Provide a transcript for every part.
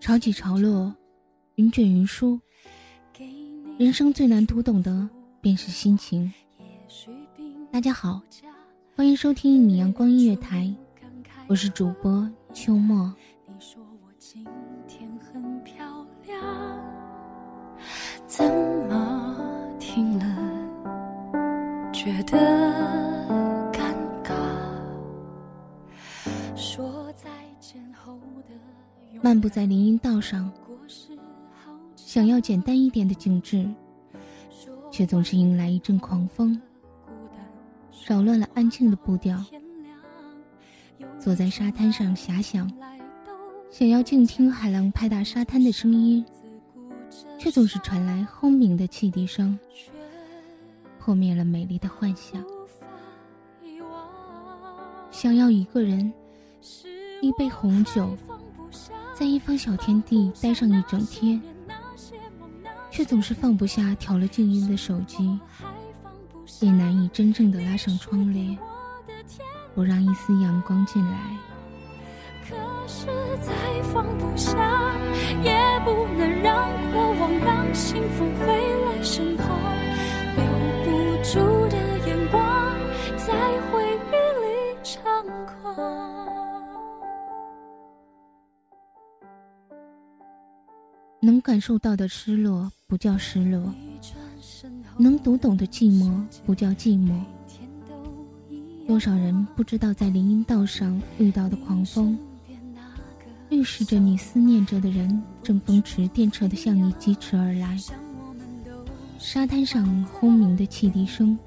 潮起潮落，云卷云舒，人生最难读懂的便是心情。大家好，欢迎收听一米阳光音乐台，我是主播秋末。你说我今天很漂亮，怎么听了觉得尴尬？说再见后的漫步在林荫道上，想要简单一点的景致，却总是迎来一阵狂风，扰乱了安静的步调。坐在沙滩上遐想，想要静听海浪拍打沙滩的声音，却总是传来轰鸣的汽笛声，破灭了美丽的幻想。想要一个人，一杯红酒，在一方小天地待上一整天，却总是放不下调了静音的手机，也难以真正的拉上窗帘，不让一丝阳光进来。可是再放不下，也不能让过往，让幸福回来身旁，能感受到的失落不叫失落，能读懂的寂寞不叫寂寞。多少人不知道在林荫道上遇到的狂风，预示着你思念着的人正风驰电掣的向你疾驰而来。沙滩上轰鸣的汽笛声，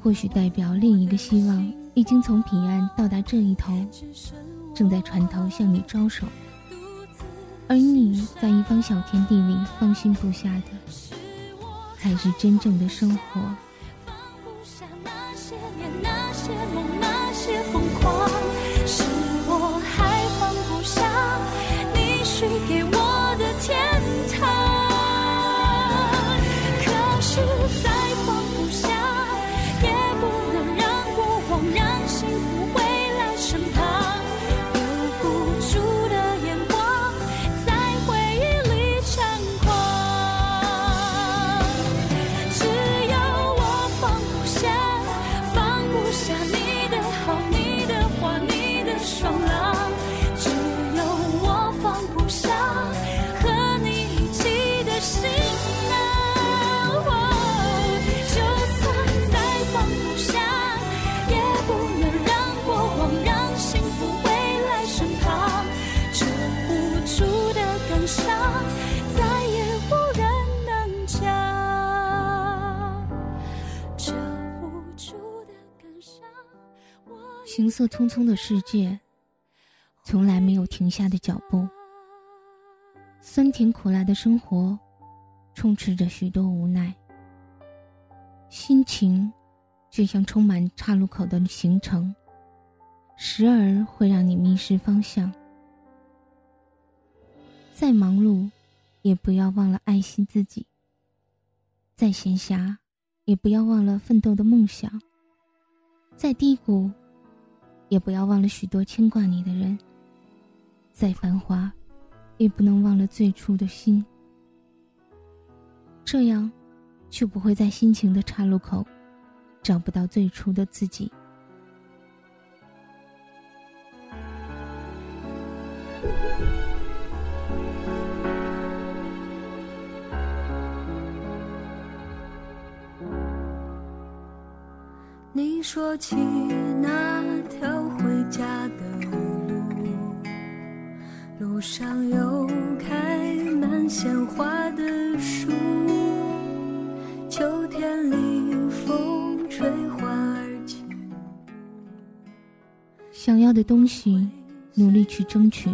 或许代表另一个希望已经从彼岸到达这一头，正在船头向你招手。而你在一方小天地里放心不下的，才是真正的生活。行色匆匆的世界，从来没有停下的脚步。酸甜苦辣的生活，充斥着许多无奈。心情，就像充满岔路口的行程，时而会让你迷失方向。再忙碌，也不要忘了爱惜自己；再闲暇，也不要忘了奋斗的梦想；再低谷，也不要忘了许多牵挂你的人；再繁华，也不能忘了最初的心。这样。就不会在心情的岔路口，找不到最初的自己。你说起那路上有开满鲜花的树。秋天里风吹花儿想要的东西，努力去争取；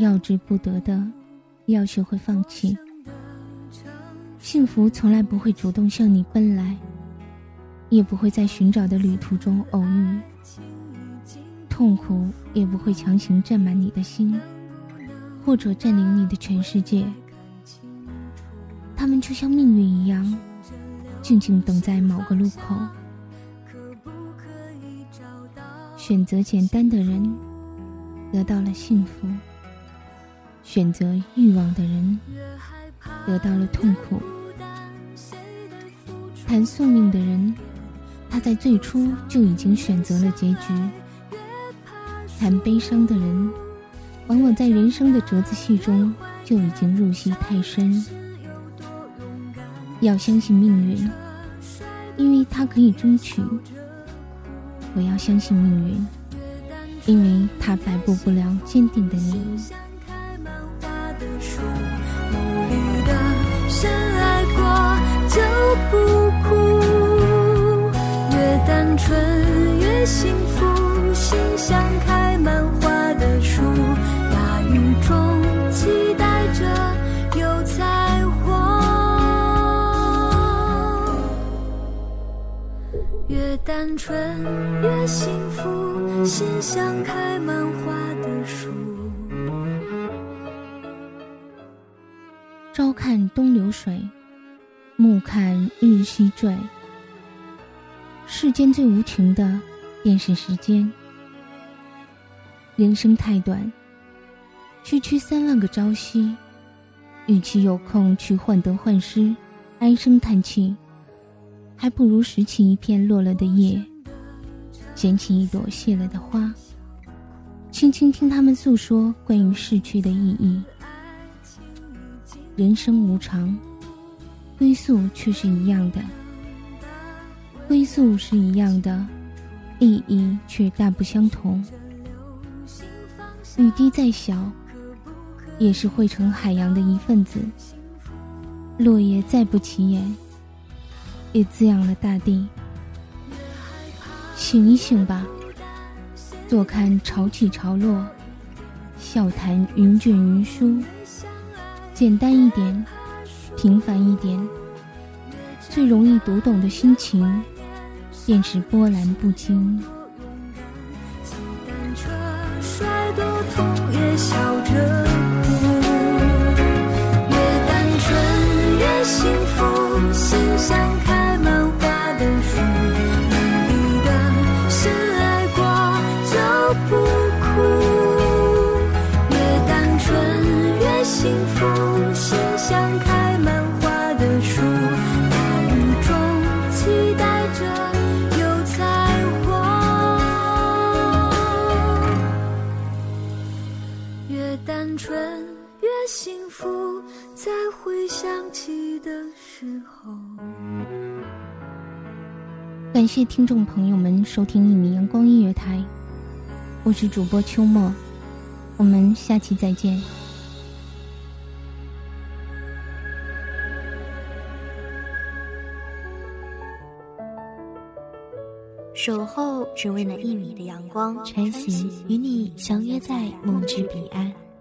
要之不得的，要学会放弃。幸福从来不会主动向你奔来，也不会在寻找的旅途中偶遇。痛苦也不会强行占满你的心，或者占领你的全世界。他们就像命运一样，静静等在某个路口。选择简单的人，得到了幸福；选择欲望的人，得到了痛苦。谈宿命的人，他在最初就已经选择了结局；谈悲伤的人，往往在人生的折子戏中就已经入戏太深。要相信命运，因为它可以争取；我要相信命运，因为它摆布不了坚定的你。越单纯越幸福，心像单纯越幸福，心像开满花的树。朝看东流水，暮看日西坠。世间最无情的，便是时间。人生太短，区区三万个朝夕，与其有空去患得患失，唉声叹气。还不如拾起一片落了的叶，捡起一朵谢了的花，轻轻听他们诉说关于逝去的意义。人生无常，归宿却是一样的。归宿是一样的，意义却大不相同。雨滴再小，也是汇成海洋的一份子。落叶再不起眼。也滋养了大地。醒一醒吧，坐看潮起潮落，笑谈云卷云舒。简单一点，平凡一点，最容易读懂的心情，便是波澜不惊。感谢听众朋友们收听一米阳光音乐台，我是主播秋末，我们下期再见。守候只为那一米的阳光，穿行与你相约在梦之彼岸。